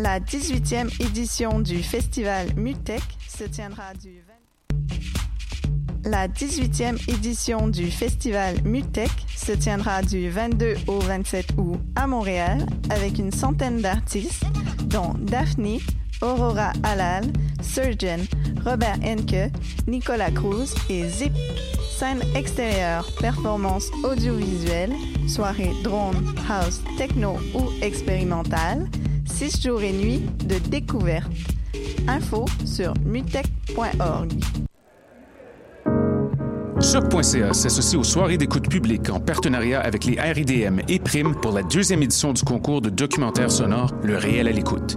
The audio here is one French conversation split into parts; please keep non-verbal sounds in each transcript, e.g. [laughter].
La 18e édition du festival Mutech se tiendra du 20... La 18e édition du festival se tiendra du 22 au 27 août à Montréal avec une centaine d'artistes dont Daphne, Aurora Halal, Surgeon, Robert Henke, Nicolas Cruz et Zip. Scène extérieure, performance audiovisuelle, soirée drone, house, techno ou expérimentale, 6 jours et nuits de découverte. Info sur mutech.org. Choc.ca s'associe aux soirées d'écoute publique en partenariat avec les RIDM et Prime pour la deuxième édition du concours de documentaire sonore Le réel à l'écoute.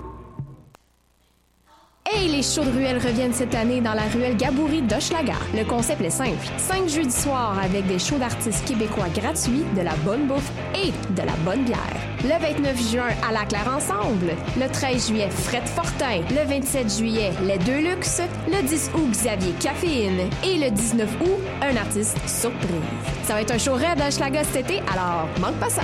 Hey, les shows de ruelle reviennent cette année dans la ruelle Gaboury d'Hochelaga. Le concept est simple. Cinq jeudis soirs avec des shows d'artistes québécois gratuits, de la bonne bouffe et de la bonne bière. Le 29 juin, à la Claire Ensemble. Le 13 juillet, Fred Fortin. Le 27 juillet, Les Deux Luxe. Le 10 août, Xavier Caféine. Et le 19 août, un artiste surprise. Ça va être un show raide à Hochelaga cet été, alors manque pas ça.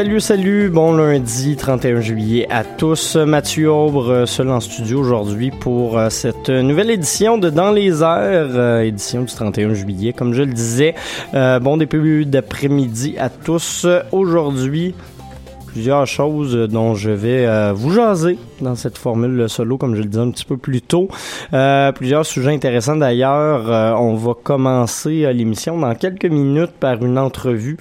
Salut, salut, bon lundi 31 juillet à tous. Mathieu Aubre, seul en studio aujourd'hui pour euh, cette nouvelle édition de Dans les airs, euh, édition du 31 juillet, comme je le disais. Euh, bon début d'après-midi à tous. Aujourd'hui, plusieurs choses dont je vais vous jaser dans cette formule solo, comme je le disais un petit peu plus tôt. plusieurs sujets intéressants d'ailleurs. on va commencer l'émission dans quelques minutes par une entrevue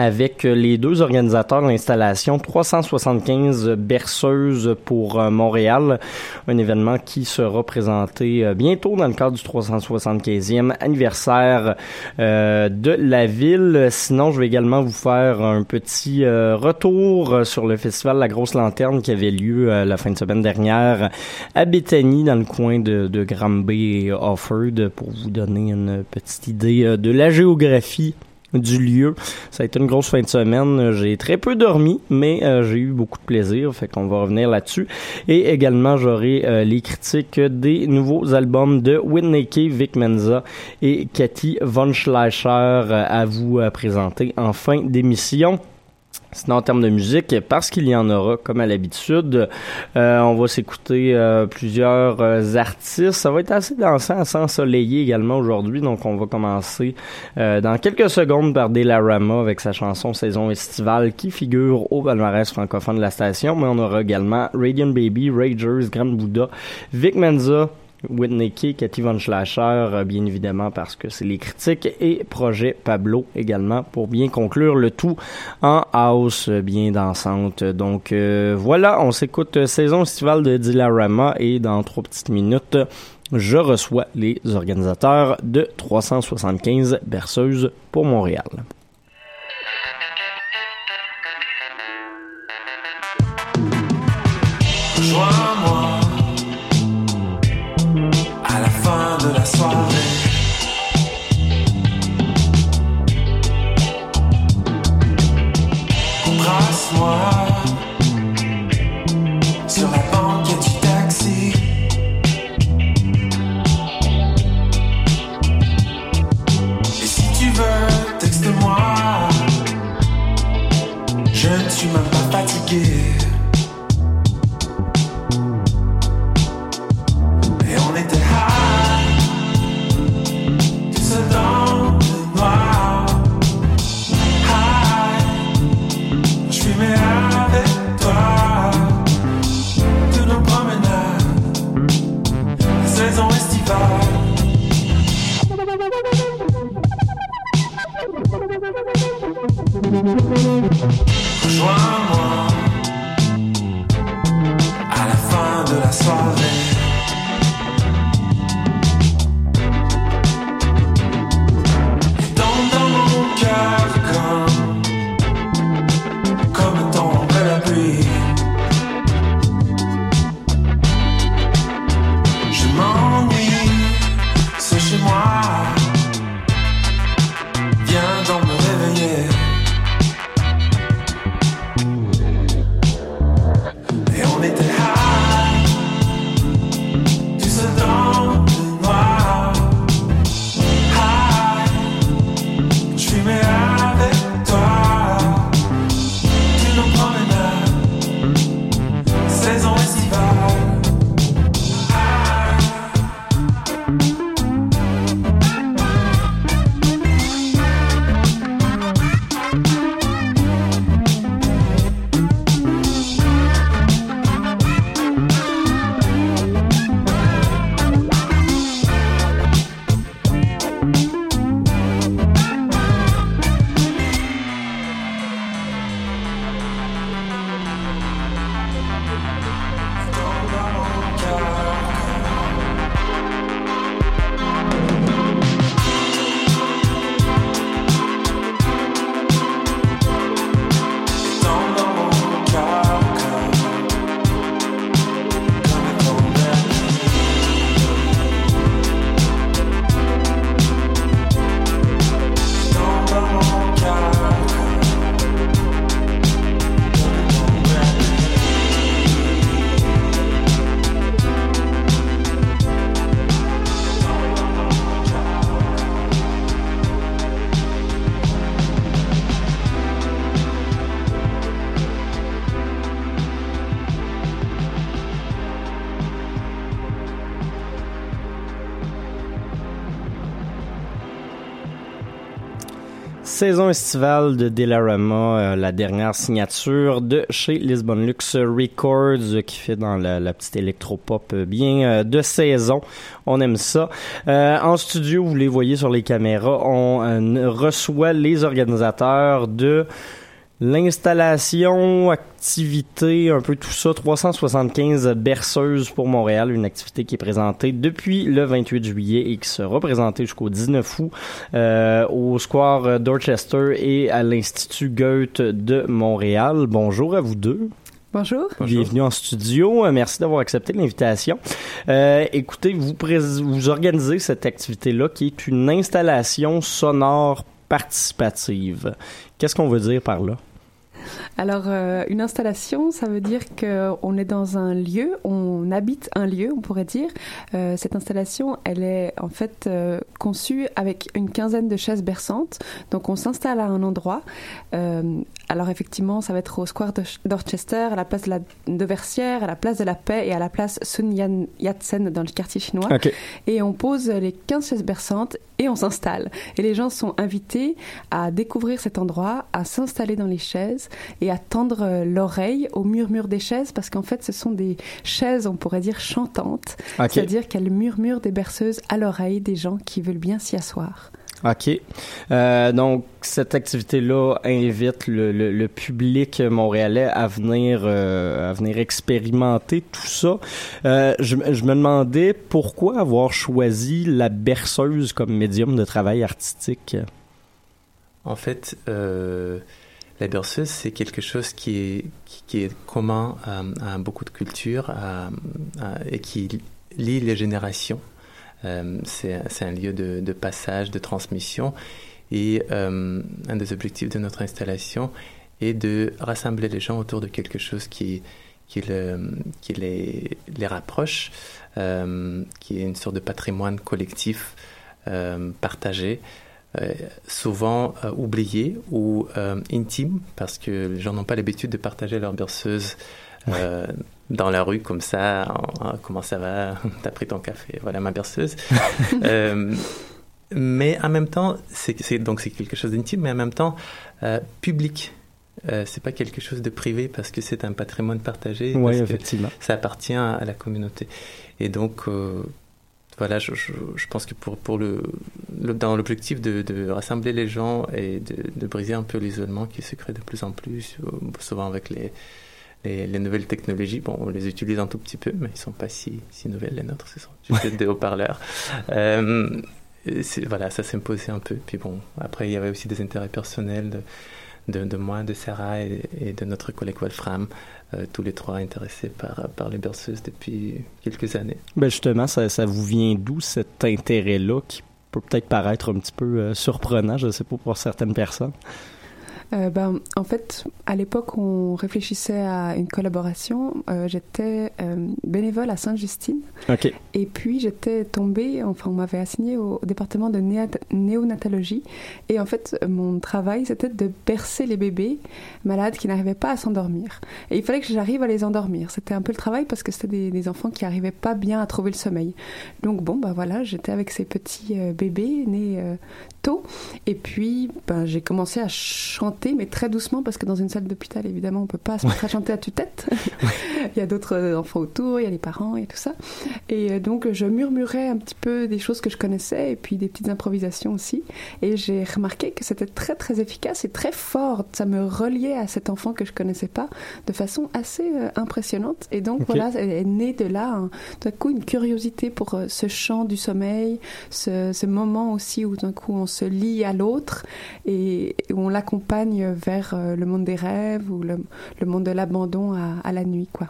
avec les deux organisateurs de l'installation 375 berceuses pour euh, Montréal, un événement qui sera présenté euh, bientôt dans le cadre du 375e anniversaire euh, de la ville. Sinon, je vais également vous faire un petit retour sur le festival La Grosse Lanterne qui avait lieu la fin de semaine dernière à Bethany dans le coin de, de Granby et Offord pour vous donner une petite idée de la géographie du lieu. Ça a été une grosse fin de semaine. J'ai très peu dormi, mais euh, j'ai eu beaucoup de plaisir. Fait qu'on va revenir là-dessus. Et également, j'aurai euh, les critiques des nouveaux albums de Whitney Key, Vic Menza et Cathy Von Schleicher euh, à vous présenter en fin d'émission. Sinon, en termes de musique, parce qu'il y en aura, comme à l'habitude, euh, on va s'écouter euh, plusieurs euh, artistes. Ça va être assez dansant, assez ensoleillé également aujourd'hui. Donc, on va commencer dans quelques secondes par Delarama avec sa chanson Saison estivale qui figure au palmarès francophone de la station. Mais on aura également Radiant Baby, Ragers, Grand Buddha, Vic Menza, Whitney Key, Cathy Von Schlasher, euh, bien évidemment, parce que c'est les critiques, et Projet Pablo également, pour bien conclure le tout en house bien dansante. Donc euh, voilà, on s'écoute euh, saison estivale de Dilarama, et dans trois petites minutes, je reçois les organisateurs de 375 berceuses pour Montréal. Joins-moi. de la soirée. Embrasse-moi sur la banquette du taxi. Et si tu veux, texte-moi. Je suis même pas. Saison estivale de Delarama, euh, la dernière signature de chez Lisbon Lux Records euh, qui fait dans la, petite électropop euh, bien de saison. On aime ça. en studio, vous les voyez sur les caméras, on reçoit les organisateurs de L'installation, activité, un peu tout ça, 375 berceuses pour Montréal, une activité qui est présentée depuis le 28 juillet et qui sera présentée jusqu'au 19 août euh, au Square Dorchester et à l'Institut Goethe de Montréal. Bonjour à vous deux. Bonjour. Bienvenue en studio. Merci d'avoir accepté l'invitation. Euh, écoutez, vous, vous organisez cette activité-là qui est une installation sonore participative. Qu'est-ce qu'on veut dire par là? Alors, euh, une installation, ça veut dire qu'on est dans un lieu, on habite un lieu, on pourrait dire. Euh, cette installation, elle est en fait euh, conçue avec une quinzaine de chaises berçantes. Donc, on s'installe à un endroit. alors, effectivement, ça va être au Square d'Orchester, à la place de la de Versière, à la place de la Paix et à la place Sun Yat-sen dans le quartier chinois. Et on pose les 15 chaises berçantes et on s'installe. Et les gens sont invités à découvrir cet endroit, à s'installer dans les chaises et à tendre euh, l'oreille au murmure des chaises parce qu'en fait ce sont des chaises, on pourrait dire, chantantes. C'est-à-dire qu'elles murmurent des berceuses à l'oreille des gens qui veulent bien s'y asseoir. OK. Euh, donc, cette activité-là invite le, public montréalais à venir, euh, à venir expérimenter tout ça. je, je, me demandais pourquoi avoir choisi la berceuse comme médium de travail artistique? En fait, la berceuse, c'est quelque chose qui est, commun à, beaucoup de cultures et qui lie les générations. Euh, c'est un lieu de, passage, de transmission. Et euh, un des objectifs de notre installation est de rassembler les gens autour de quelque chose qui, les, rapproche, euh, qui est une sorte de patrimoine collectif partagé. Souvent oubliées ou intimes parce que les gens n'ont pas l'habitude de partager leur berceuse dans la rue comme ça. comment ça va? [laughs] T'as pris ton café? Voilà ma berceuse. [laughs] mais en même temps, c'est donc c'est quelque chose d'intime, mais en même temps public. Euh, c'est pas quelque chose de privé parce que c'est un patrimoine partagé. Oui, effectivement. Ça appartient à la communauté. Et donc, euh, voilà, je, je, pense que pour, pour le, dans l'objectif de, de, rassembler les gens et de, de briser un peu l'isolement qui se crée de plus en plus, euh, souvent avec les, les, les, nouvelles technologies, bon, on les utilise un tout petit peu, mais ils sont pas si, si nouvelles les nôtres, ce sont juste des haut-parleurs. Euh, voilà, ça s'imposait un peu. Puis bon, après, il y avait aussi des intérêts personnels. De, de, moi, de Sarah et, de notre collègue Wolfram, euh, tous les trois intéressés par, par les berceuses depuis quelques années. Ben justement, ça, ça vous vient d'où cet intérêt-là qui peut peut-être paraître un petit peu euh, surprenant, je ne sais pas pour certaines personnes? Euh, ben, en fait, à l'époque, on réfléchissait à une collaboration. Euh, j'étais euh, bénévole à Sainte-Justine. Okay. Et puis, j'étais tombée, enfin, on m'avait assigné au, département de néonatologie. Et en fait, mon travail, c'était de bercer les bébés malades qui n'arrivaient pas à s'endormir. Et il fallait que j'arrive à les endormir. C'était un peu le travail parce que c'était des, des, enfants qui n'arrivaient pas bien à trouver le sommeil. Donc, bon, ben voilà, j'étais avec ces petits bébés nés tôt. Et puis, ben, j'ai commencé à chanter, mais très doucement, parce que dans une salle d'hôpital, évidemment, on peut pas se mettre à chanter à tue-tête. [laughs] il y a d'autres enfants autour, il y a les parents et tout ça. Et euh, donc, je murmurais un petit peu des choses que je connaissais, et puis des petites improvisations aussi. Et j'ai remarqué que c'était très, très efficace et très fort. Ça me reliait à cet enfant que je connaissais pas de façon assez euh, impressionnante. Et donc, voilà, elle est née de là, d'un coup, une curiosité pour euh, ce chant du sommeil, ce, ce moment aussi où d'un coup, on se lie à l'autre et où on l'accompagne vers euh, le monde des rêves ou le, monde de l'abandon à, la nuit, quoi.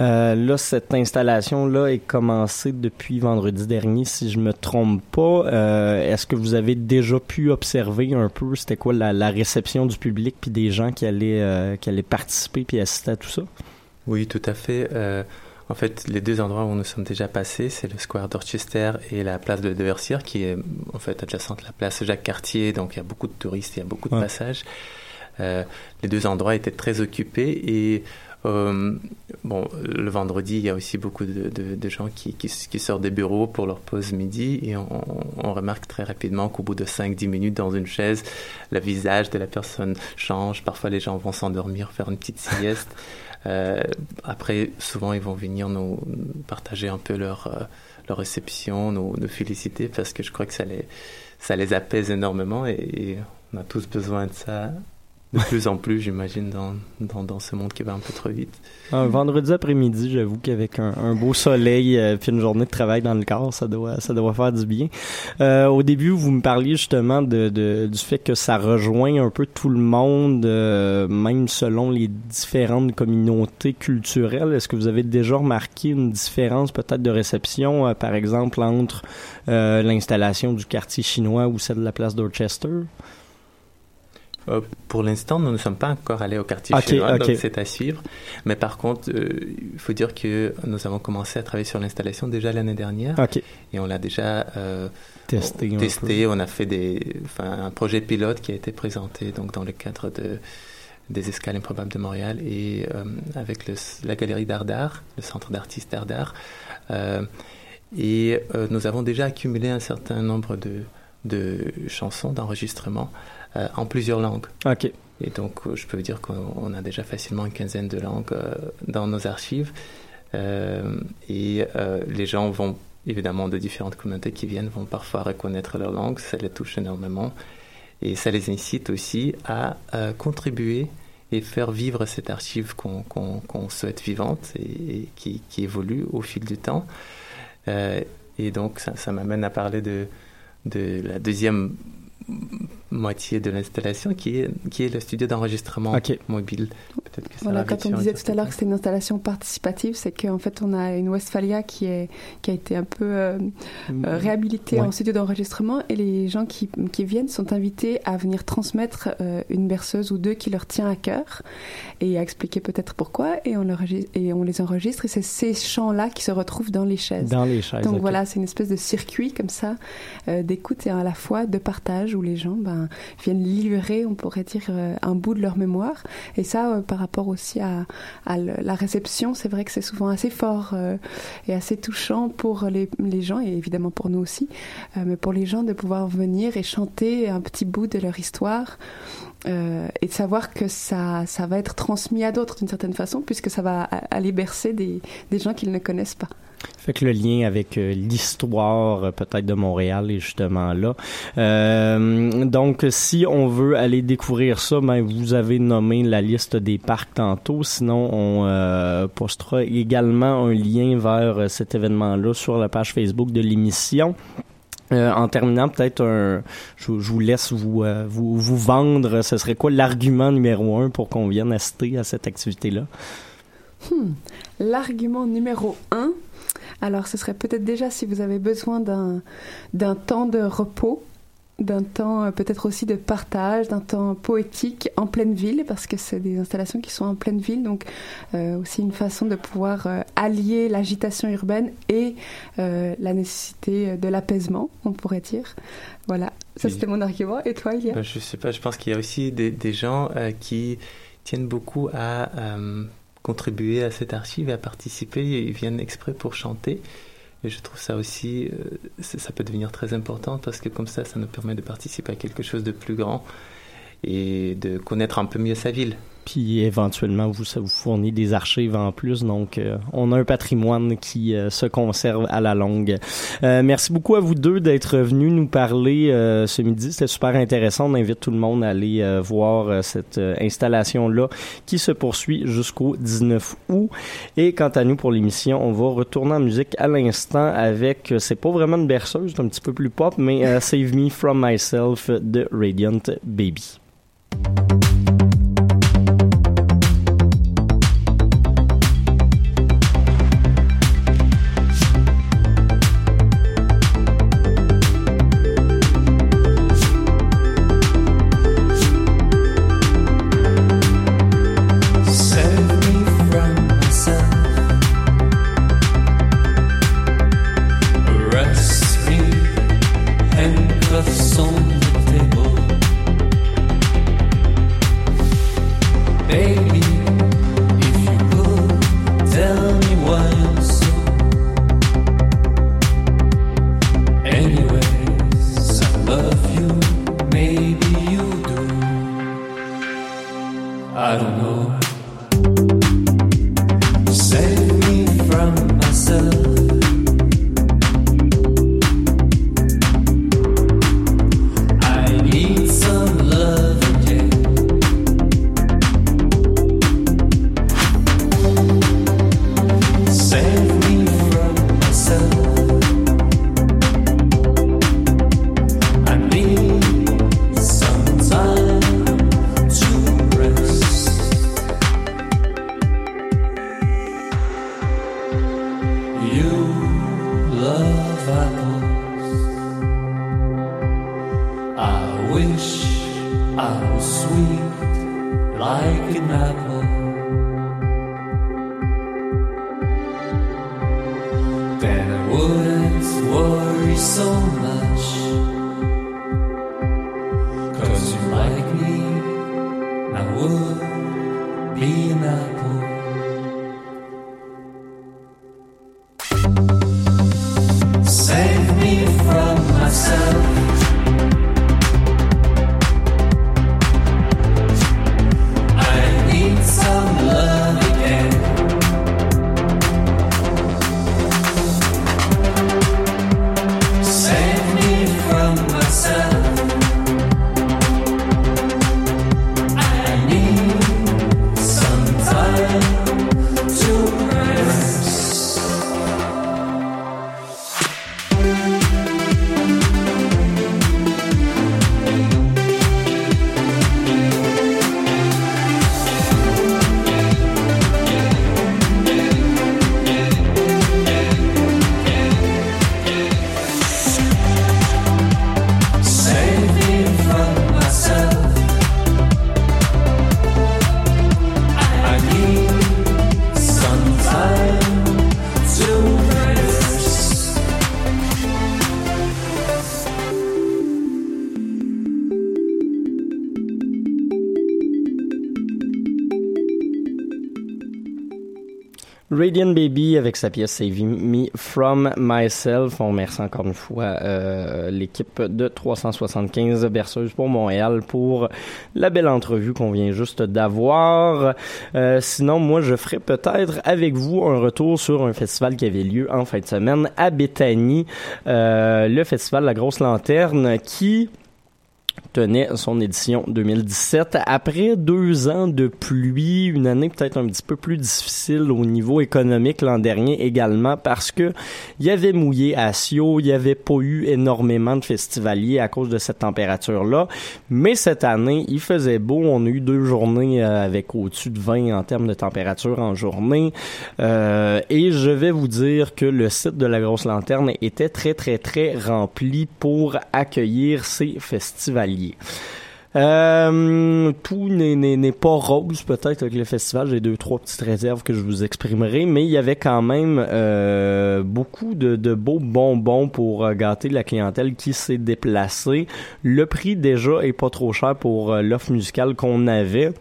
Euh, là, cette installation-là est commencée depuis vendredi dernier, si je me trompe pas. Euh, est-ce que vous avez déjà pu observer un peu c'était quoi la, réception du public puis des gens qui allaient, qui allaient participer puis assister à tout ça? Oui, tout à fait. En fait, les deux endroits où nous sommes déjà passés, c'est le square d'Orchester et la place de, de qui est en fait adjacente à la place Jacques Cartier. Donc, il y a beaucoup de touristes, il y a beaucoup de passages. Euh, les deux endroits étaient très occupés et euh, bon, le vendredi, il y a aussi beaucoup de, de, gens qui, qui, qui, sortent des bureaux pour leur pause midi et on, on remarque très rapidement qu'au bout de 5-10 minutes dans une chaise, le visage de la personne change. Parfois, les gens vont s'endormir, faire une petite sieste. [laughs] Euh, après, souvent, ils vont venir nous partager un peu leur, euh, leur réception, nous, nous, féliciter parce que je crois que ça les, ça les apaise énormément et on a tous besoin de ça de plus en plus, j'imagine, dans, dans, ce monde qui va un peu trop vite. Un vendredi après-midi, j'avoue qu'avec un, beau soleil euh, puis une journée de travail dans le corps, ça doit, ça doit faire du bien. Euh, au début, vous me parliez justement de, de, du fait que ça rejoint un peu tout le monde, euh, même selon les différentes communautés culturelles. Est-ce que vous avez déjà remarqué une différence peut-être de réception, euh, par exemple, entre l'installation du quartier chinois ou celle de la place Dorchester? Euh, pour l'instant, nous ne sommes pas encore allés au quartier chinois, donc c'est à suivre. Mais par contre, euh, il faut dire que nous avons commencé à travailler sur l'installation déjà l'année dernière. Et on l'a déjà euh, testé. On, testé. on a fait des, un projet pilote qui a été présenté donc, dans le cadre de, des Escales improbables de Montréal et avec le, la galerie d'art le centre d'artistes d'art et nous avons déjà accumulé un certain nombre de, de chansons, d'enregistrements en plusieurs langues. Ok. Et donc, euh, je peux vous dire qu'on a déjà facilement une quinzaine de langues euh, dans nos archives. et les gens vont, évidemment, de différentes communautés qui viennent, vont parfois reconnaître leur langue. Ça les touche énormément. Et ça les incite aussi à contribuer et faire vivre cette archive qu'on souhaite vivante et, qui, qui, évolue au fil du temps. et donc, ça, ça m'amène à parler de, de la deuxième moitié de l'installation qui est, qui est le studio d'enregistrement mobile. que Voilà, quand on disait tout à l'heure que c'était une installation participative, c'est qu'en fait on a une Westphalia qui, est, qui a été un peu euh, euh, réhabilitée Ouais. en studio d'enregistrement et les gens qui, qui viennent sont invités à venir transmettre euh, une berceuse ou deux qui leur tient à cœur et à expliquer peut-être pourquoi et on, l'enregistre- et on les enregistre et c'est ces chants-là qui se retrouvent dans les chaises. Dans les chaises. Donc voilà, c'est une espèce de circuit comme ça euh, d'écoute et à la fois de partage où les gens ben, viennent livrer, on pourrait dire, euh, un bout de leur mémoire. Et ça, euh, par rapport aussi à, la réception, c'est vrai que c'est souvent assez fort euh, et assez touchant pour les, gens et évidemment pour nous aussi, euh, mais pour les gens de pouvoir venir et chanter un petit bout de leur histoire. euh, et de savoir que ça, ça va être transmis à d'autres d'une certaine façon, puisque ça va aller bercer des gens qu'ils ne connaissent pas. Fait que le lien avec euh, l'histoire euh, peut-être de Montréal est justement là. Euh, donc, si on veut aller découvrir ça, ben, vous avez nommé la liste des parcs tantôt. Sinon, on postera également un lien vers cet événement-là sur la page Facebook de l'émission. En terminant, peut-être un, je, vous laisse vous vendre. Ce serait quoi l'argument numéro un pour qu'on vienne assister à cette activité-là? Hmm. L'argument numéro un, alors ce serait peut-être déjà si vous avez besoin d'un temps de repos, d'un temps euh, peut-être aussi de partage, d'un temps poétique en pleine ville, parce que c'est des installations qui sont en pleine ville, donc euh, aussi une façon de pouvoir euh, allier l'agitation urbaine et euh, la nécessité de l'apaisement, on pourrait dire. Voilà, ça c'était mon argument. Et toi, Ilia Ben, je sais pas, je pense qu'il y a aussi des, des gens qui tiennent beaucoup à contribuer à cette archive et à participer. Ils viennent exprès pour chanter. Et je trouve ça aussi, euh, ça peut devenir très important parce que comme ça, ça nous permet de participer à quelque chose de plus grand et de connaître un peu mieux sa ville. Puis éventuellement, vous, ça vous fournit des archives en plus. Donc, euh, on a un patrimoine qui euh, se conserve à la longue. Euh, merci beaucoup à vous deux d'être venus nous parler ce midi. C'était super intéressant. On invite tout le monde à aller voir cette installation-là qui se poursuit jusqu'au 19 août. Et quant à nous, pour l'émission, on va retourner en musique à l'instant avec, c'est pas vraiment une berceuse, c'est un petit peu plus pop, mais Save Me From Myself de Radiant Baby. Worry so much. Baby avec sa pièce Saving Me From Myself. On remercie encore une fois euh, l'équipe de 375 Berceuse pour Montréal pour la belle entrevue qu'on vient juste d'avoir. Euh, sinon, moi, je ferai peut-être avec vous un retour sur un festival qui avait lieu en fin de semaine à Béthanie, euh, le festival La Grosse Lanterne, qui tenait son édition 2017. Après deux ans de pluie, une année peut-être un petit peu plus difficile au niveau économique l'an dernier également parce que il y avait mouillé à Sio, il y avait pas eu énormément de festivaliers à cause de cette température-là. Mais cette année, il faisait beau. On a eu deux journées euh, avec au-dessus de 20 en termes de température en journée. Euh, et je vais vous dire que le site de la Grosse Lanterne était très, très, très rempli pour accueillir ces festivaliers. Euh, tout n'est pas rose peut-être avec le festival. J'ai deux trois petites réserves que je vous exprimerai, mais il y avait quand même euh, beaucoup de, beaux bonbons pour euh, gâter la clientèle qui s'est déplacée. Le prix déjà est pas trop cher pour l'offre musicale qu'on avait.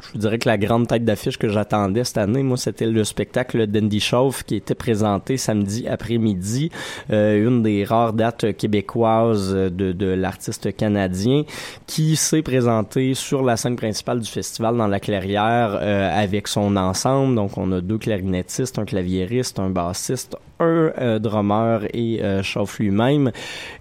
Je vous dirais que la grande tête d'affiche que j'attendais cette année, moi, c'était le spectacle d'Andy Chauve qui était présenté samedi après-midi, euh, une des rares dates québécoises de, de l'artiste canadien qui s'est présenté sur la scène principale du festival dans la clairière euh, avec son ensemble. Donc, on a deux clarinettistes, un claviériste, un bassiste, un euh, drummer et euh, chauffe lui-même.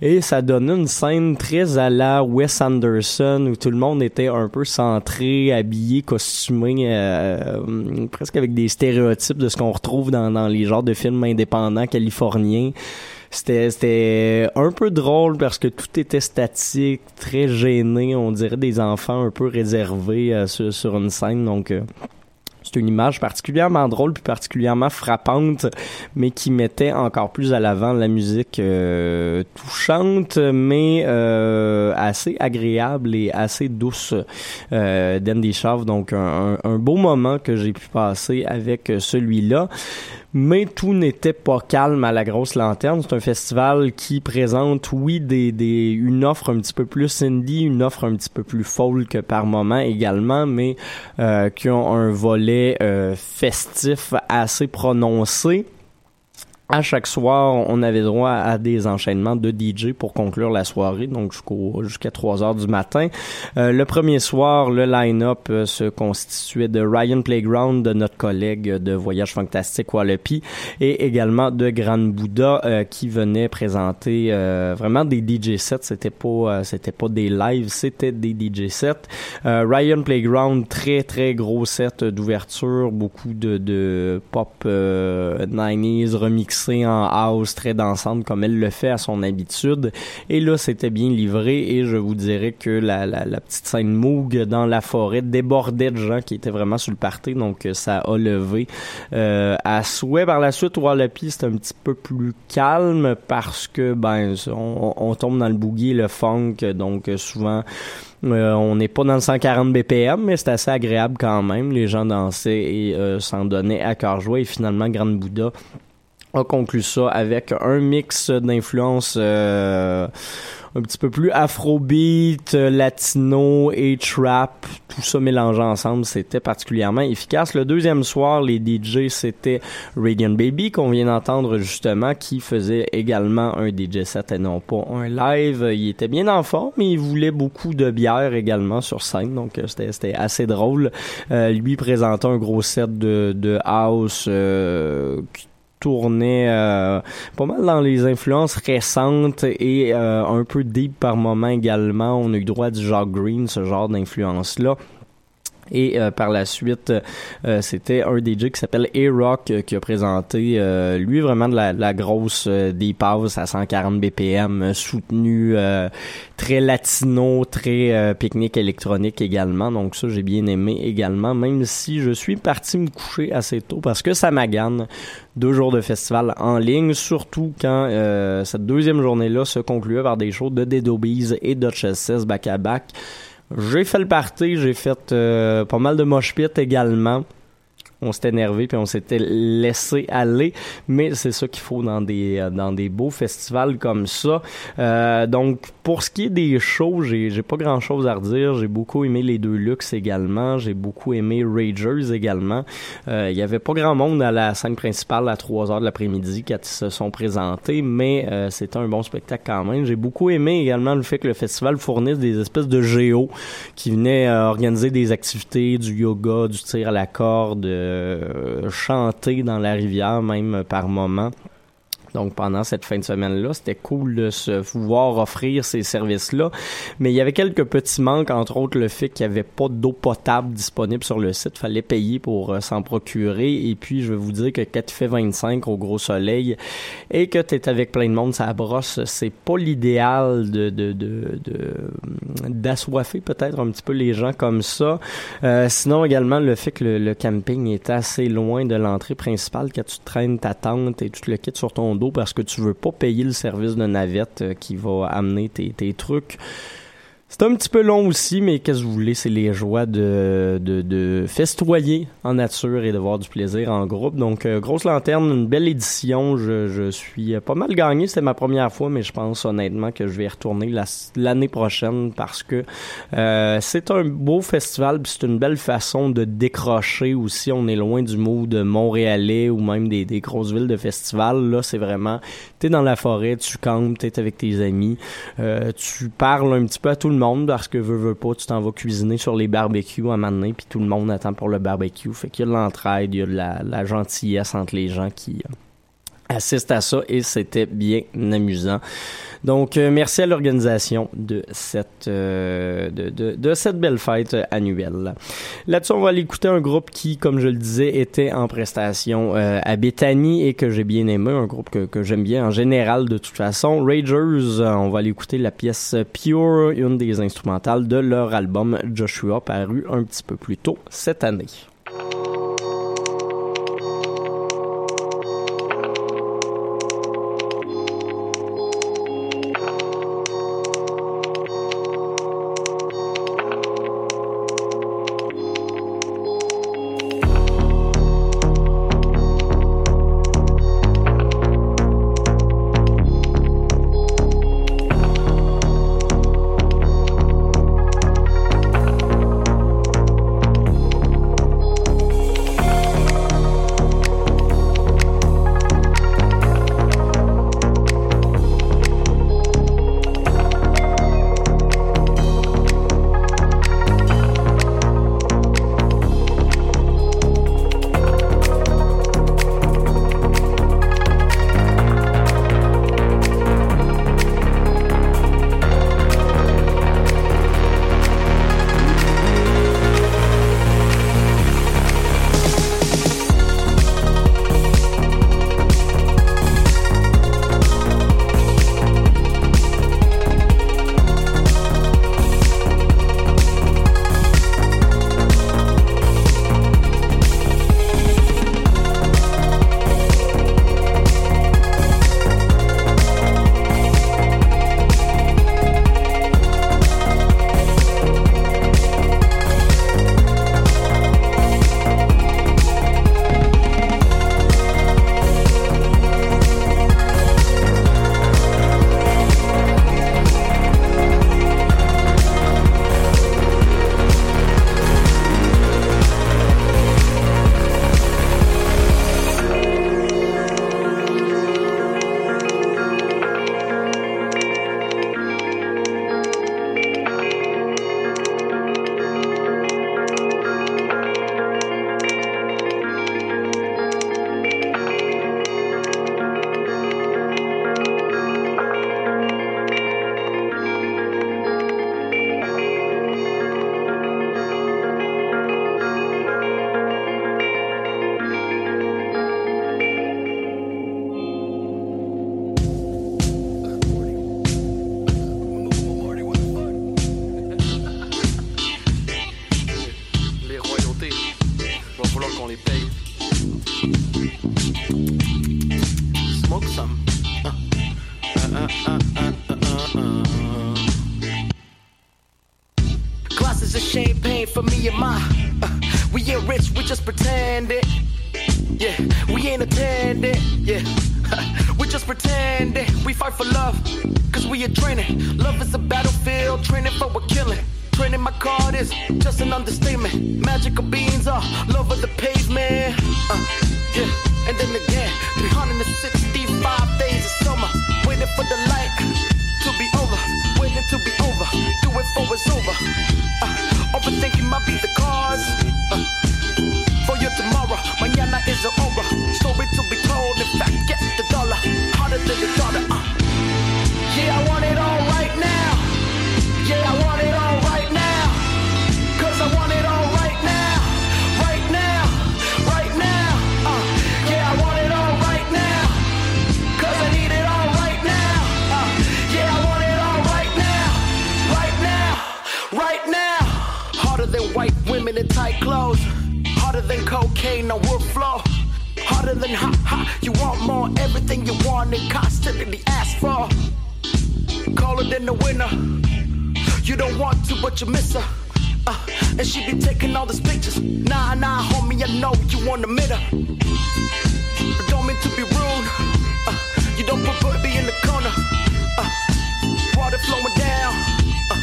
Et ça donnait une scène très à la Wes Anderson où tout le monde était un peu centré, habillé, costumé, euh, presque avec des stéréotypes de ce qu'on retrouve dans, les genres de films indépendants californiens. C'était un peu drôle parce que tout était statique, très gêné, on dirait des enfants un peu réservés euh, sur, une scène donc euh, c'est une image particulièrement drôle puis particulièrement frappante, mais qui mettait encore plus à l'avant la musique euh, touchante, mais euh, assez agréable et assez douce euh, d'Andy Schaaf. Donc un, beau moment que j'ai pu passer avec celui-là mais tout n'était pas calme à la grosse lanterne. C'est un festival qui présente, oui, des, des, une offre un petit peu plus indie, une offre un petit peu plus folk par moment également, mais euh, qui ont un volet euh, festif assez prononcé à chaque soir, on avait droit à des enchaînements de DJ pour conclure la soirée, donc jusqu'à 3 heures du matin. Euh, le premier soir, le line-up euh, se constituait de Ryan Playground, de notre collègue de Voyage Fantastique Wallopy, et également de Grand Bouddha euh, qui venait présenter vraiment des DJ sets. C'était pas c'était pas des lives, c'était des DJ sets. Ryan Playground, très très gros set d'ouverture, beaucoup de, de pop 90s en house très dansante comme elle le fait à son habitude. Et là, c'était bien livré et je vous dirais que la, la, petite scène Moog dans la forêt débordait de gens qui étaient vraiment sur le party, donc euh, ça a levé euh, à souhait. Par la suite, Wallopy, c'est un petit peu plus calme parce que ben on, on tombe dans le boogie, le funk, donc euh, souvent on n'est pas dans le 140 BPM, mais c'est assez agréable quand même. Les gens dansaient et s'en donnaient à cœur joie. Et finalement, Grande Bouddha a conclu ça avec un mix d'influences euh, un petit peu plus afrobeat, latino et trap, tout ça mélangé ensemble, c'était particulièrement efficace. Le deuxième soir, les DJ, c'était Radiant Baby qu'on vient d'entendre justement, qui faisait également un DJ set et non pas un live. Il était bien en forme, mais il voulait beaucoup de bière également sur scène, donc euh, c'était assez drôle. Euh, lui présentait un gros set de, de house euh, tournait euh, pas mal dans les influences récentes et euh, un peu deep par moment également. On a eu droit du Jacques Green, ce genre d'influence-là. Et euh, par la suite, euh, c'était un DJ qui s'appelle A-Rock euh, qui a présenté, euh, lui, vraiment de la, la grosse deep house à 140 BPM, soutenu, très latino, très pique-nique électronique également. Donc ça, j'ai bien aimé également, même si je suis parti me coucher assez tôt parce que ça m'agane. Deux jours de festival en ligne, surtout quand cette deuxième journée-là se concluait par des shows de Dead Obies et Duchess back-à-back. J'ai fait le party, j'ai fait euh, pas mal de mosh pit également. On s'était énervé puis on s'était laissé aller. Mais c'est ça qu'il faut dans des euh, dans des beaux festivals comme ça. Euh, donc pour ce qui est des shows, j'ai j'ai pas grand chose à redire. J'ai beaucoup aimé les deux Lux également. J'ai beaucoup aimé Ragers également. Euh, il y avait pas grand monde à la scène principale à 3 heures de l'après-midi quand ils se sont présentés, mais euh, c'était un bon spectacle quand même. J'ai beaucoup aimé également le fait que le festival fournisse des espèces de géos qui venaient euh, organiser des activités, du yoga, du tir à la corde, euh, chanter dans la rivière même par moment. Donc pendant cette fin de semaine-là, c'était cool de se pouvoir offrir ces services-là. Mais il y avait quelques petits manques, entre autres le fait qu'il n'y avait pas d'eau potable disponible sur le site. fallait payer pour euh, s'en procurer. Et puis je vais vous dire que quand tu fais 25 au gros soleil et que tu es avec plein de monde, ça brosse, c'est pas l'idéal de, de, de, de- d'assoiffer peut-être un petit peu les gens comme ça. Euh, sinon également le fait que le, camping est assez loin de l'entrée principale quand tu traînes ta tente et tu te le quittes sur ton dos parce que tu veux pas payer le service de navette euh, qui va amener tes, tes trucs. C'est un petit peu long aussi, mais qu'est-ce que vous voulez, c'est les joies de, de, de festoyer en nature et de voir du plaisir en groupe. Donc, euh, grosse lanterne, une belle édition. Je, je suis euh, pas mal gagné, c'était ma première fois, mais je pense honnêtement que je vais y retourner la- l'année prochaine parce que euh, c'est un beau festival, c'est une belle façon de décrocher aussi. On est loin du mood montréalais ou même des, des grosses villes de festival. Là, c'est vraiment, t'es dans la forêt, tu campes, t'es avec tes amis, euh, tu parles un petit peu à tout le monde parce que veux, veux pas, tu t'en vas cuisiner sur les barbecues à un moment donné, puis tout le monde attend pour le barbecue. Fait qu'il y a de l'entraide, il y a de la, gentillesse entre les gens qui euh, assistent à ça et c'était bien amusant. Donc, euh, merci à l'organisation de cette euh, de, de, cette belle fête annuelle. Là-dessus, on va aller écouter un groupe qui, comme je le disais, était en prestation euh, à Bethany et que j'ai bien aimé, un groupe que, que j'aime bien en général de toute façon. Ragers, on va aller écouter la pièce Pure, une des instrumentales de leur album Joshua, paru un petit peu plus tôt cette année. Yeah, we ain't attending. Yeah, [laughs] we just pretending. We fight for love, cause we are training. Love is a battlefield, training for a killing. Training my card is just an understatement. Magical beans are love of the pavement. Uh, yeah, and then again, 365 days of summer. Waiting for the light to be over. Waiting to be over. Do it for it's over. Uh, overthinking might be the cause. Uh, in tight clothes. Harder than cocaine on wood floor. Harder than ha ha. You want more, everything you want and constantly ask for. Colder than the winter. You don't want to, but you miss her. Uh, and she be taking all these pictures. Nah, nah, homie, I know you wanna admit her. But don't mean to be rude. Uh, you don't put baby in the corner. Uh, water flowing down. Uh,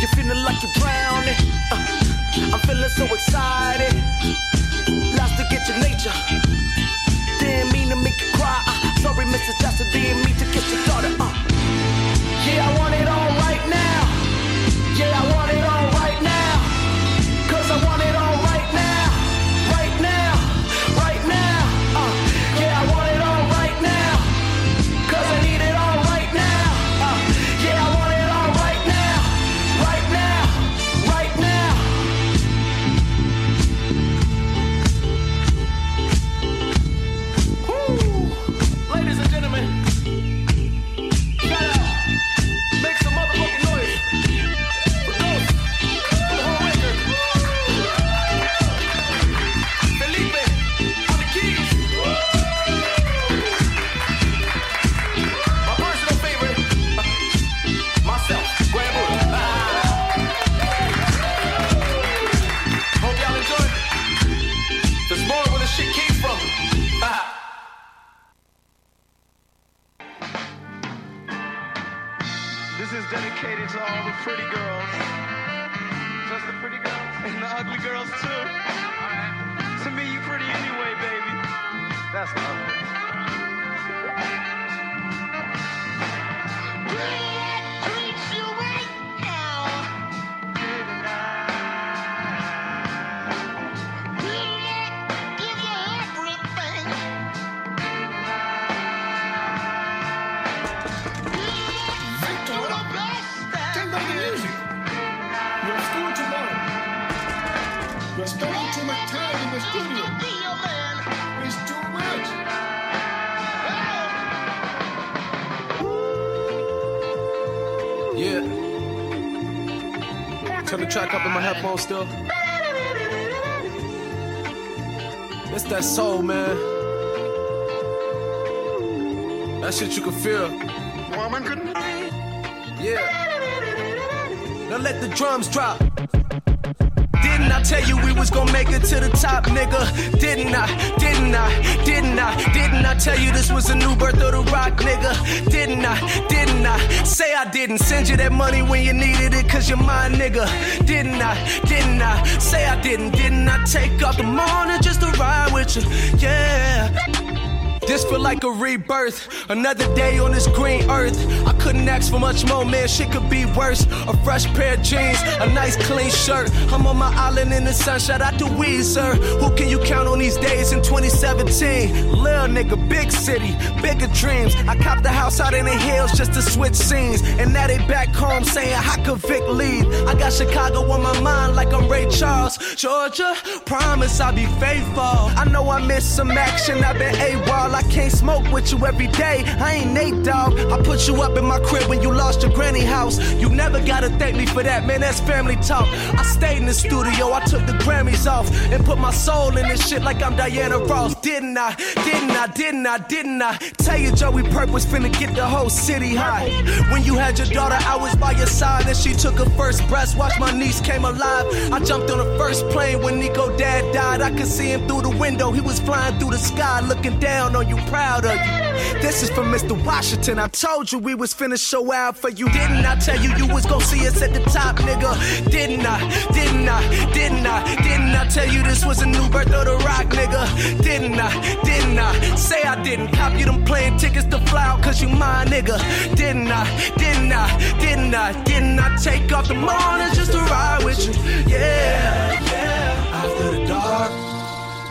you're feeling like you're drowning. Uh, I'm feeling so excited. Lost to get your nature. Didn't mean to make you cry. Uh, sorry, Mrs. Jackson, didn't mean to get daughter. Drums drop. Didn't I tell you we was gonna make it to the top, nigga? Didn't I? Didn't I? Didn't I? Didn't I tell you this was a new birth of the rock, nigga? Didn't I? Didn't I? Say I didn't send you that money when you needed it, cause you're my nigga. Didn't I? Didn't I? Say I didn't. Didn't I take off the morning just to ride with you? Yeah. This feel like a rebirth, another day on this green earth. I couldn't ask for much more, man. Shit could be worse. A fresh pair of jeans, a nice clean shirt. I'm on my island in the sun. Shout out to Weezer. Who can you count on these days in 2017? Lil nigga, big city, bigger dreams. I copped the house out in the hills just to switch scenes, and now they back home saying how could Vic leave? I got Chicago on my mind like I'm Ray Charles. Georgia, promise I'll be faithful. I know I missed some action. I've been AWOL. I can't smoke with you every day. I ain't Nate Dog. I put you up in my crib when you lost your granny house. You never gotta thank me for that, man. That's family talk. I stayed in the studio, I took the Grammys off and put my soul in this shit like I'm Diana Ross. Didn't I? Didn't I? Didn't I? Didn't I? Tell you Joey Perk was finna get the whole city high. When you had your daughter, I was by your side and she took her first breath. Watch my niece came alive. I jumped on the first plane when Nico dad died. I could see him through the window. He was flying through the sky, looking down on you, proud of you. This is from Mr. Washington. I told you we was finna show out for you. Didn't I tell you you was gonna see us at the top, nigga? Didn't I? Didn't I? Didn't I? Didn't I tell you this was a new birth of the rock, nigga? Didn't I? Didn't I? Say I didn't. Cop you them plane tickets to fly out cause you my nigga. Didn't I? Didn't I? Didn't I? Didn't I take off the morning just to ride with you? Yeah, yeah. After the dark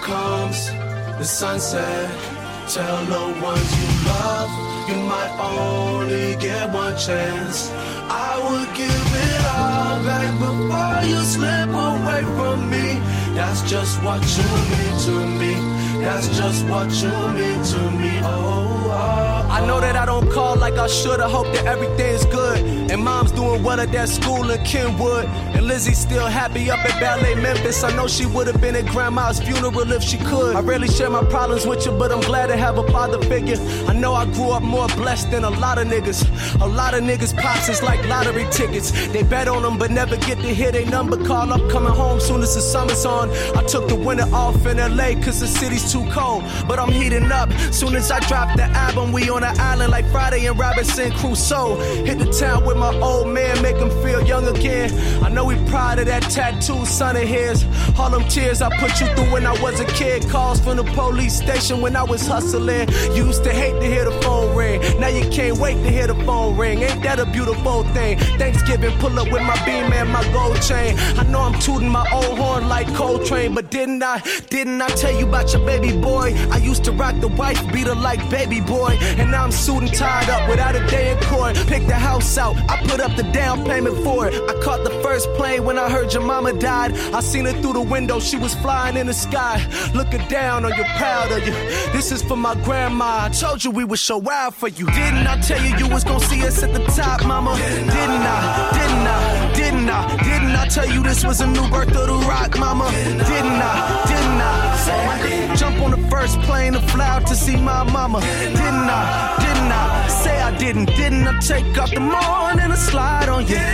comes the sunset. Tell no ones you love, you might only get one chance. I would give it all back before you slip away from me. That's just what you mean to me. That's just what you mean to me. Oh, oh, oh, I know that I don't call like I should. I hope that everything's good. And mom's doing well at that school in Kenwood. And Lizzie's still happy up at Ballet Memphis. I know she would have been at grandma's funeral if she could. I rarely share my problems with you, but I'm glad to have a father figure. I know I grew up more blessed than a lot of niggas. A lot of niggas' pops is like lottery tickets. They bet on them, but never get to hear their number call. I'm coming home soon as the summer's on. I took the winter off in LA, cause the city's too cold. But I'm heating up. Soon as I drop the album, we on an island like Friday and Robinson Crusoe. Hit the town with my old man, make him feel young again. I know he proud of that tattoo, son of his. All them tears I put you through when I was a kid. Calls from the police station when I was hustling. Used to hate to hear the phone ring. Now you can't wait to hear the phone ring. Ain't that a beautiful thing? Thanksgiving, pull up with my beam and my gold chain. I know I'm tooting my old horn like Coltrane, but didn't I? Didn't I tell you about your baby boy? I used to rock the wife beater like baby boy. And now I'm suit and tied up without a day in court. Pick the house out, I put up the down payment for it. I caught the first plane when I heard your mama died. I seen her through the window, she was flying in the sky. Looking down on you, proud of you. This is for my grandma. I told you we would show out for you. Didn't I tell you you was gonna see us at the top, mama? Didn't I? Didn't I? Didn't I? Didn't I tell you this was a new birth of the rock, mama? Didn't I? Didn't I? Say I did. Jump on the first plane to fly out to see my mama. Didn't I? Didn't I? Say I didn't. Didn't I take off the morning and slide on you?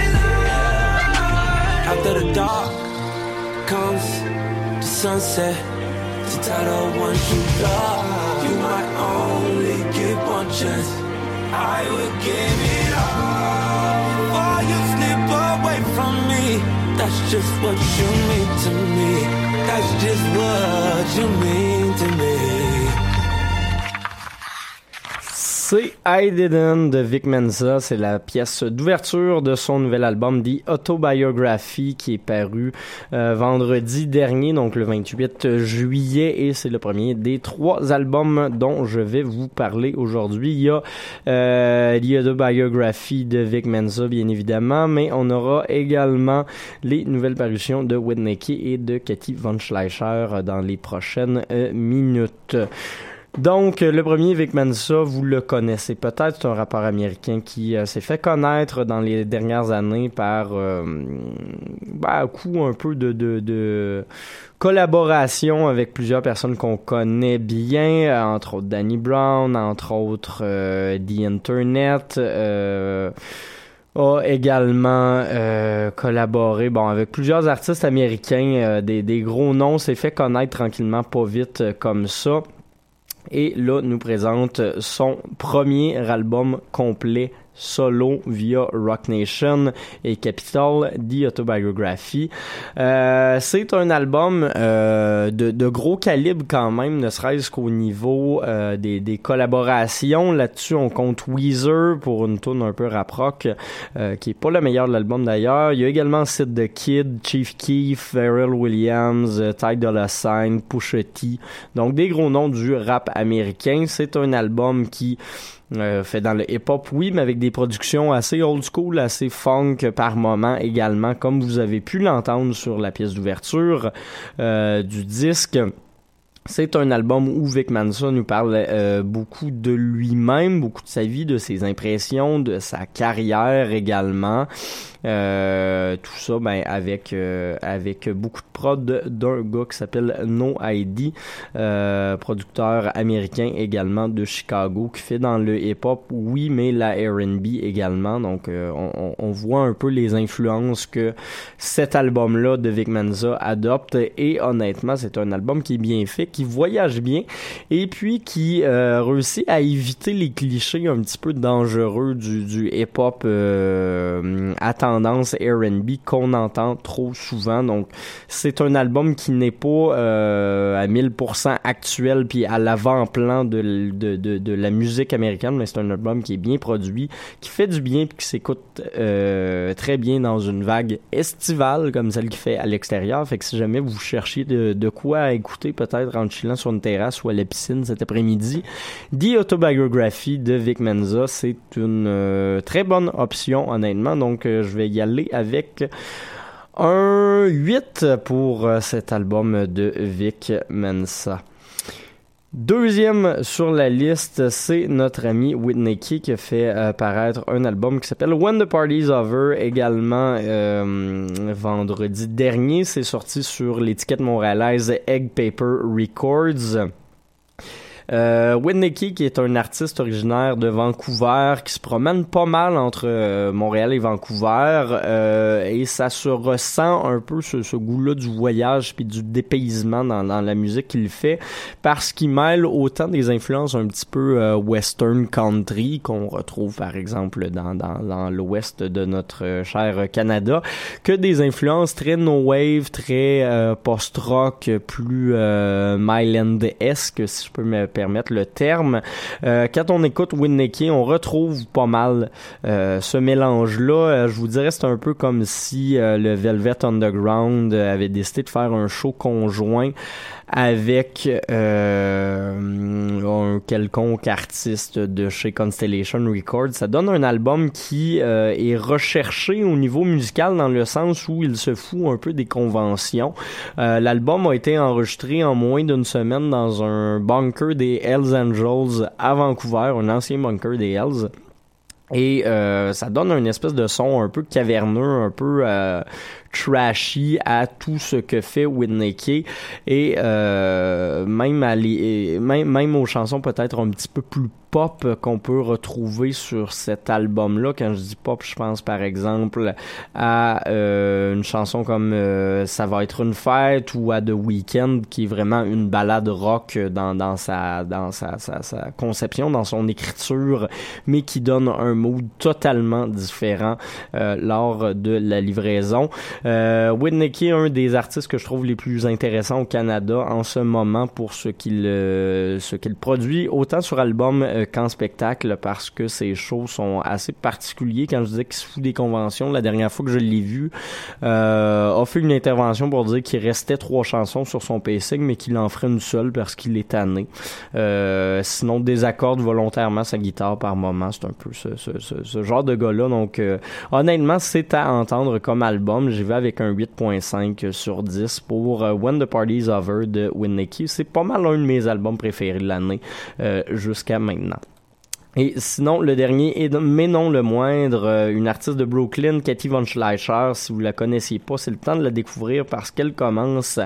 After the dark comes the sunset. To tell the ones you love, you might only get one chance. I would give it all just what you mean to me. That's just what you mean to me. C'est I Didn't de Vic Mensa. C'est la pièce d'ouverture de son nouvel album The Autobiography qui est paru euh, vendredi dernier, donc le 28 juillet. Et c'est le premier des trois albums dont je vais vous parler aujourd'hui. Il y a euh, The Autobiography de Vic Mensa, bien évidemment, mais on aura également les nouvelles parutions de Whitney Key et de Cathy Von Schleicher dans les prochaines euh, minutes. Donc, le premier Vic Mensa, vous le connaissez peut-être, c'est un rappeur américain qui euh, s'est fait connaître dans les dernières années par euh, ben, un coup un peu de, de, collaboration avec plusieurs personnes qu'on connaît bien, euh, entre autres Danny Brown, entre autres euh, The Internet. A également collaboré bon avec plusieurs artistes américains, des, gros noms, s'est fait connaître tranquillement pas vite comme ça. Et là, nous présente son premier album complet solo via Rock Nation et Capital, The Autobiography. Euh, c'est un album euh, de, de, gros calibre quand même, ne serait-ce qu'au niveau euh, des, des, collaborations. Là-dessus, on compte Weezer pour une tune un peu rap rock, euh, qui est pas le meilleur de l'album d'ailleurs. Il y a également Sid the Kid, Chief Keef, Pharrell Williams, Ty Dolla Sign, Pusha. Donc des gros noms du rap américain. C'est un album qui euh, fait dans le hip-hop, oui, mais avec des productions assez old school, assez funk par moment également, comme vous avez pu l'entendre sur la pièce d'ouverture euh, du disque. C'est un album où Vic Manson nous parle euh, beaucoup de lui-même, beaucoup de sa vie, de ses impressions, de sa carrière également. Euh, tout ça ben, avec euh, avec beaucoup de prod d'un gars qui s'appelle No ID, euh, producteur américain également de Chicago, qui fait dans le hip-hop, oui, mais la R&B également. Donc, euh, on, on, voit un peu les influences que cet album-là de Vic Mensa adopte. Et honnêtement, c'est un album qui est bien fait, qui voyage bien, et puis qui euh, réussit à éviter les clichés un petit peu dangereux du, du hip-hop euh, à tendance R&B qu'on entend trop souvent. Donc, c'est un album qui n'est pas euh, à 1000% actuel puis à l'avant-plan de, la musique américaine, mais c'est un album qui est bien produit, qui fait du bien puis qui s'écoute euh, très bien dans une vague estivale comme celle qui fait à l'extérieur. Fait que si jamais vous cherchiez de, quoi écouter peut-être en chillant sur une terrasse ou à la piscine cet après-midi, The Autobiography de Vic Menza, c'est une euh, très bonne option honnêtement. Donc je vais y aller avec un 8 pour euh, cet album de Vic Mensa. Deuxième sur la liste, c'est notre ami Whitney Key qui a fait apparaître un album qui s'appelle When the Party's Over, également euh, vendredi dernier. C'est sorti sur l'étiquette montréalaise Egg Paper Records. Euh, qui est un artiste originaire de Vancouver, qui se promène pas mal entre euh, Montréal et Vancouver, euh, et ça se ressent un peu ce, ce goût-là du voyage puis du dépaysement dans, dans la musique qu'il fait, parce qu'il mêle autant des influences un petit peu euh, western country qu'on retrouve par exemple dans, dans, dans l'ouest de notre euh, cher Canada, que des influences très no wave, très euh, post-rock, plus Myland-esque, si je peux me le terme. Euh, quand on écoute Whitney Key, on retrouve pas mal euh, ce mélange-là. Euh, je vous dirais, c'est un peu comme si le Velvet Underground avait décidé de faire un show conjoint avec euh, un quelconque artiste de chez Constellation Records. Ça donne un album qui euh, est recherché au niveau musical dans le sens où il se fout un peu des conventions. Euh, L'album a été enregistré en moins d'une semaine dans un bunker des Hells Angels à Vancouver, un ancien bunker des Hells. Et euh, ça donne une espèce de son un peu caverneux, un peu euh, trashy à tout ce que fait Whitney et euh, même, à les, même même aux chansons peut-être un petit peu plus pop qu'on peut retrouver sur cet album-là. Quand je dis pop, je pense par exemple à euh, une chanson comme euh, Ça va être une fête ou à The Weeknd qui est vraiment une balade rock dans, dans, sa, dans sa, sa, sa conception, dans son écriture, mais qui donne un mood totalement différent euh, lors de la livraison. Euh, Whitney est un des artistes que je trouve les plus intéressants au Canada en ce moment pour ce qu'il euh, ce qu'il produit, autant sur album euh, qu'en spectacle, parce que ses shows sont assez particuliers. Quand je disais qu'il se fout des conventions, la dernière fois que je l'ai vu, euh, a fait une intervention pour dire qu'il restait trois chansons sur son pacing, mais qu'il en ferait une seule parce qu'il est tanné. Euh, sinon, désaccorde volontairement sa guitare par moment. C'est un peu ce, ce, ce, genre de gars-là. Donc, euh, honnêtement, c'est à entendre comme album. Avec un 8.5 sur 10 pour euh, When the Party's Over de Whitney Key. C'est pas mal un de mes albums préférés de l'année euh, jusqu'à maintenant. Et sinon, le dernier, mais non le moindre, euh, une artiste de Brooklyn, Cathy Von Schleicher. Si vous la connaissiez pas, c'est le temps de la découvrir parce qu'elle commence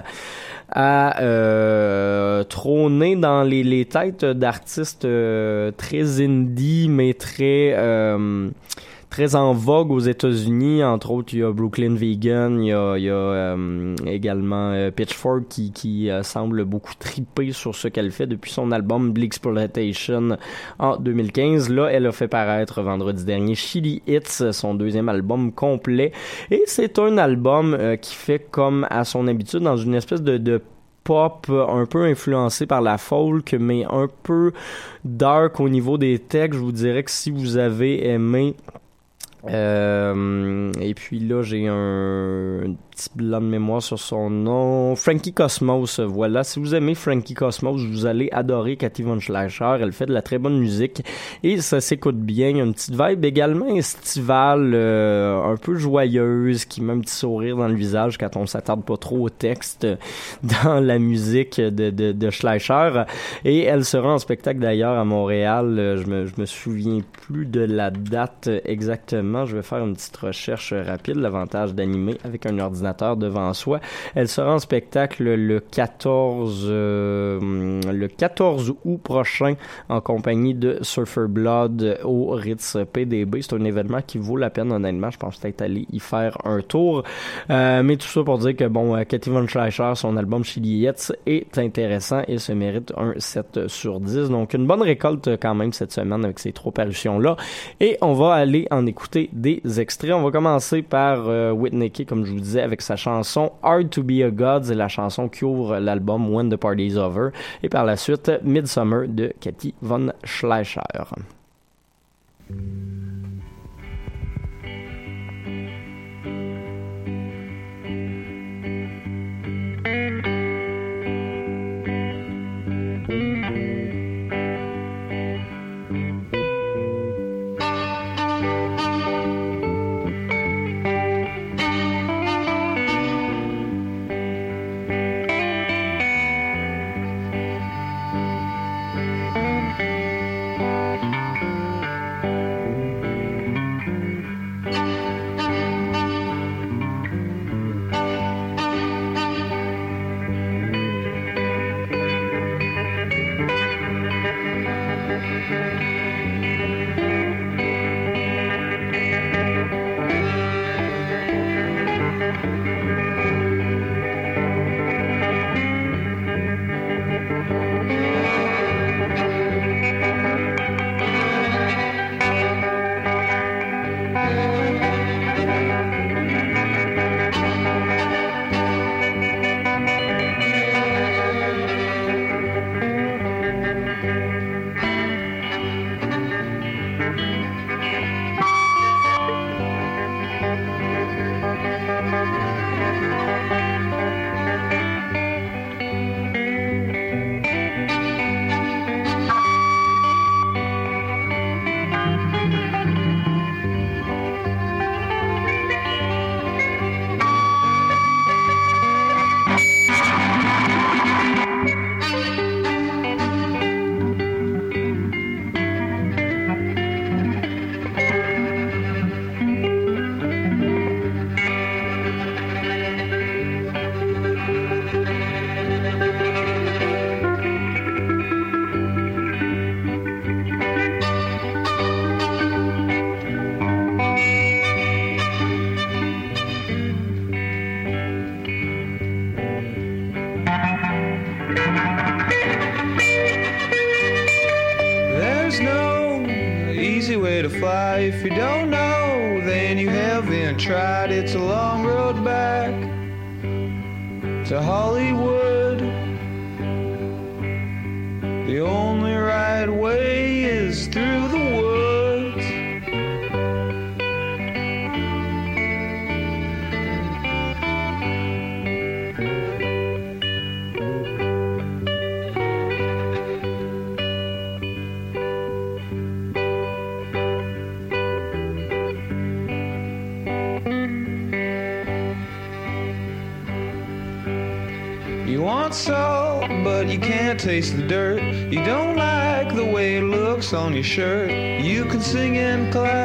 à trôner dans les, les têtes d'artistes très indie, mais très très en vogue aux États-Unis. Entre autres, il y a Brooklyn Vegan, il y a, euh, également euh, Pitchfork qui, euh, semble beaucoup triper sur ce qu'elle fait depuis son album Exploitation en 2015. Là, elle a fait paraître vendredi dernier Chili Hits, son deuxième album complet. Et c'est un album qui fait comme à son habitude dans une espèce de, de pop un peu influencé par la folk mais un peu dark au niveau des textes je vous dirais que si vous avez aimé et puis là, j'ai un petit blanc de mémoire sur son nom. Frankie Cosmos, voilà. Si vous aimez Frankie Cosmos, vous allez adorer Cathy Von Schleicher. Elle fait de la très bonne musique et ça s'écoute bien. Il y a une petite vibe également estivale, euh, un peu joyeuse, qui met un petit sourire dans le visage quand on s'attarde pas trop au texte dans la musique de, de, Schleicher. Et elle sera en spectacle d'ailleurs à Montréal. Euh, Je me, je me souviens plus de la date exactement. Je vais faire une petite recherche rapide. L'avantage d'animer avec un ordinateur devant soi. Elle sera en spectacle le 14, euh, le 14 août prochain en compagnie de Surfer Blood au Ritz PDB. C'est un événement qui vaut la peine honnêtement. Je pense peut-être aller y faire un tour. Euh, mais tout ça pour dire que bon, euh, Cathy Von Schleicher, son album Chiliette est intéressant et se mérite un 7 sur 10. Donc une bonne récolte quand même cette semaine avec ces trois parutions-là. Et on va aller en écouter des extraits. On va commencer par Whitney comme je vous disais, avec sa chanson Hard to be a God. La chanson qui ouvre l'album When the Party's Over. Et par la suite, Midsummer de Cathy Von Schleicher. Taste the dirt. You don't like the way it looks on your shirt. You can sing and clap,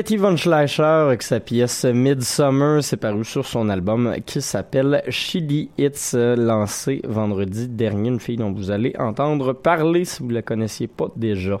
Katie Von Schleicher avec sa pièce Midsummer, c'est paru sur son album qui s'appelle Chili Hits, euh, lancé vendredi dernier, une fille dont vous allez entendre parler si vous la connaissiez pas déjà.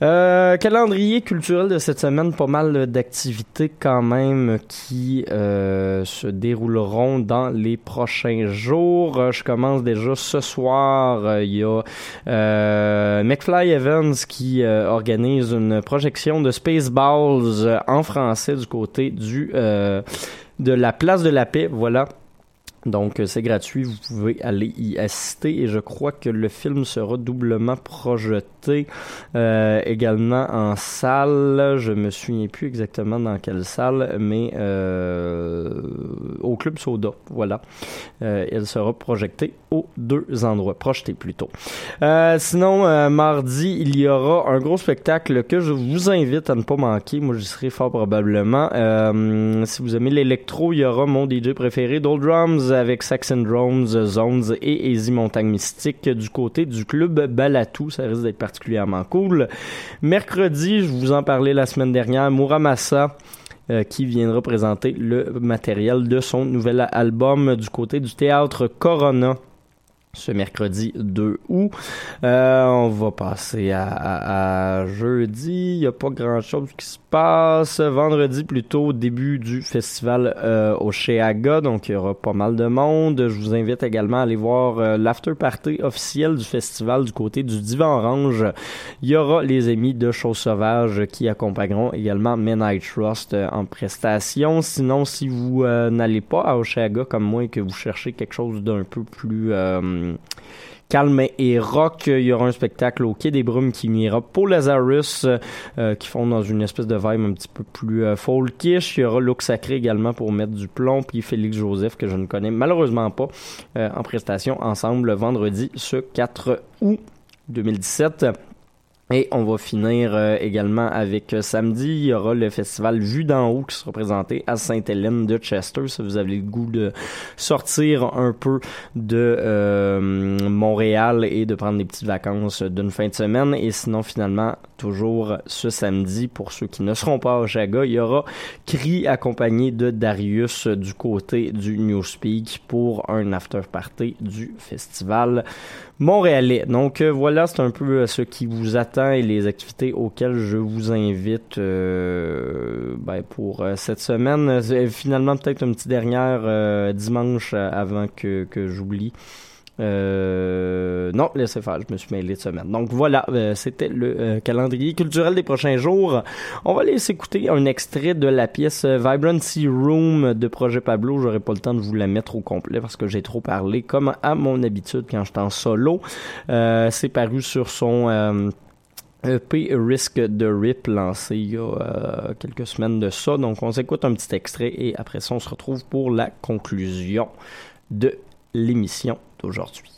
Euh, calendrier culturel de cette semaine, pas mal d'activités quand même qui euh, se dérouleront dans les prochains jours. Euh, Je commence déjà ce soir. Euh, Il y a euh, McFly Evans qui euh, organise une projection de Spaceballs en français du côté du de la place de la paix. Voilà. Donc, euh, c'est gratuit, vous pouvez aller y assister et je crois que le film sera doublement projeté euh, également en salle. Je me souviens plus exactement dans quelle salle, mais euh, au Club Soda, voilà. Elle sera projetée aux deux endroits, projetée plutôt. Sinon, mardi, il y aura un gros spectacle que je vous invite à ne pas manquer. Moi, j'y serai fort probablement. Si vous aimez l'électro, il y aura mon DJ préféré, Doll Drums, avec Saxon Drums, Zones et Easy Montagne Mystique du côté du club Balatou. Ça risque d'être particulièrement cool. Mercredi, je vous en parlais la semaine dernière, Muramasa euh, qui viendra présenter le matériel de son nouvel album du côté du théâtre Corona ce mercredi 2 août. Euh, on va passer à, jeudi. Il n'y a pas grand-chose qui se passe. Vendredi, plutôt, début du festival euh, au. Donc, il y aura pas mal de monde. Je vous invite également à aller voir euh, l'after party officiel du festival du côté du Divan Orange. Il y aura les amis de Choses Sauvages qui accompagneront également Midnight Trust euh, en prestation. Sinon, si vous n'allez pas à Oshaga comme moi et que vous cherchez quelque chose d'un peu plus calme et rock, il y aura un spectacle au Quai des Brumes qui ira pour Lazarus euh, qui font dans une espèce de vibe un petit peu plus euh, folkish. Il y aura Look Sacré également pour mettre du plomb, puis Félix Joseph que je ne connais malheureusement pas euh, en prestation ensemble le vendredi ce 4 août 2017. Et on va finir euh, également avec euh, samedi, il y aura le festival Vue d'en haut qui sera présenté à Sainte-Hélène de Chester. Si vous avez le goût de sortir un peu de euh, Montréal et de prendre des petites vacances d'une fin de semaine. Et sinon, finalement, toujours ce samedi, pour ceux qui ne seront pas à Oshaga, il y aura Cri accompagné de Darius du côté du Newspeak pour un after party du festival montréalais. Donc euh, voilà, c'est un peu euh, ce qui vous attend et les activités auxquelles je vous invite euh, ben, pour euh, cette semaine. Finalement, peut-être une petite dernière euh, dimanche avant que, que j'oublie. Euh, non, laissez faire, je me suis mêlé de semaine. Donc voilà, euh, c'était le euh, calendrier culturel des prochains jours. On va aller s'écouter un extrait de la pièce euh, Vibrancy Room de Projet Pablo. J'aurai pas le temps de vous la mettre au complet parce que j'ai trop parlé, comme à mon habitude quand je suis en solo. Euh, C'est paru sur son... euh, EP Risk de Rip lancé il y a euh, quelques semaines de ça. Donc on s'écoute un petit extrait et après ça on se retrouve pour la conclusion de l'émission d'aujourd'hui.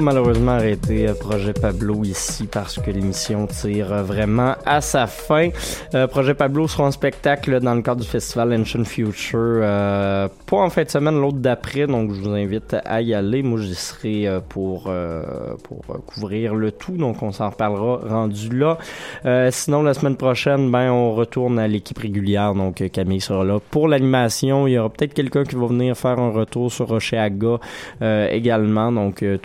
Malheureusement arrêter euh, Projet Pablo ici parce que l'émission tire euh, vraiment à sa fin. Euh, Projet Pablo sera en spectacle dans le cadre du festival Ancient Future, pas en fin de semaine, l'autre d'après, donc je vous invite à y aller. Moi, j'y serai pour, pour couvrir le tout, donc on s'en reparlera rendu là. Sinon, la semaine prochaine, ben, on retourne à l'équipe régulière, donc Camille sera là pour l'animation. Il y aura peut-être quelqu'un qui va venir faire un retour sur Rocheaga également, donc euh,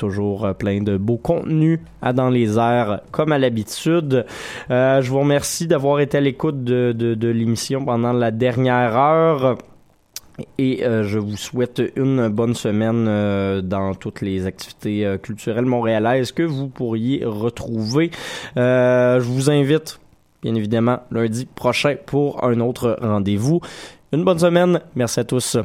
euh, plein de beaux contenus à Dans les airs, comme à l'habitude. Euh, je vous remercie d'avoir été à l'écoute de, l'émission pendant la dernière heure. Et euh, je vous souhaite une bonne semaine dans toutes les activités culturelles montréalaises que vous pourriez retrouver. Je vous invite, bien évidemment, lundi prochain pour un autre rendez-vous. Une bonne semaine. Merci à tous.